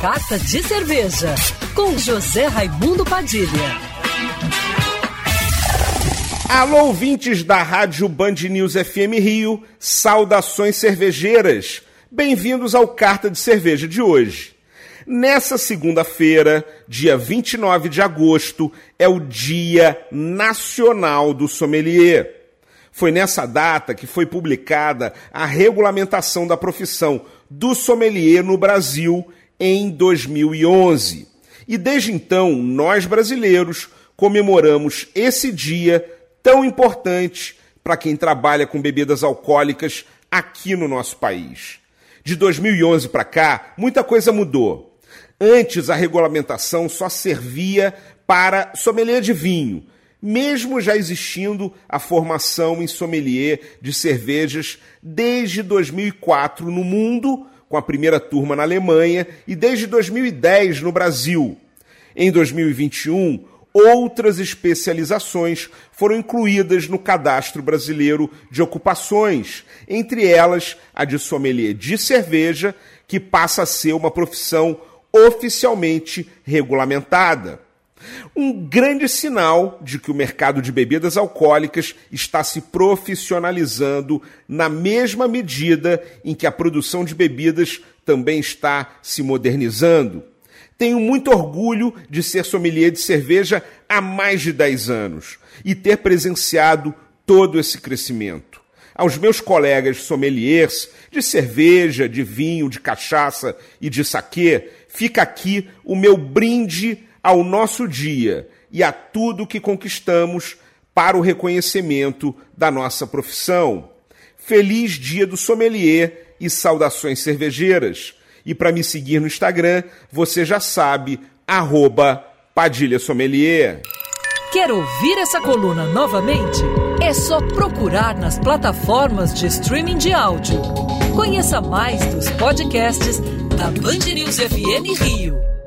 Carta de Cerveja, com José Raimundo Padilha. Alô, ouvintes da Rádio Band News FM Rio, saudações cervejeiras. Bem-vindos ao Carta de Cerveja de hoje. Nessa segunda-feira, dia 29 de agosto, é o Dia Nacional do Sommelier. Foi nessa data que foi publicada a regulamentação da profissão do sommelier no Brasil em 2011. E desde então, nós brasileiros comemoramos esse dia tão importante para quem trabalha com bebidas alcoólicas aqui no nosso país. De 2011 para cá, muita coisa mudou. Antes, a regulamentação só servia para sommelier de vinho, mesmo já existindo a formação em sommelier de cervejas desde 2004 no mundo, com a primeira turma na Alemanha, e desde 2010 no Brasil. Em 2021, outras especializações foram incluídas no cadastro brasileiro de ocupações, entre elas a de sommelier de cerveja, que passa a ser uma profissão oficialmente regulamentada. Um grande sinal de que o mercado de bebidas alcoólicas está se profissionalizando na mesma medida em que a produção de bebidas também está se modernizando. Tenho muito orgulho de ser sommelier de cerveja há mais de 10 anos e ter presenciado todo esse crescimento. Aos meus colegas sommeliers de cerveja, de vinho, de cachaça e de saquê, fica aqui o meu brinde ao nosso dia e a tudo que conquistamos para o reconhecimento da nossa profissão. Feliz Dia do Sommelier e saudações cervejeiras. E para me seguir no Instagram, você já sabe, arroba Padilha Sommelier. Quer ouvir essa coluna novamente? É só procurar nas plataformas de streaming de áudio. Conheça mais dos podcasts da Band News FM Rio.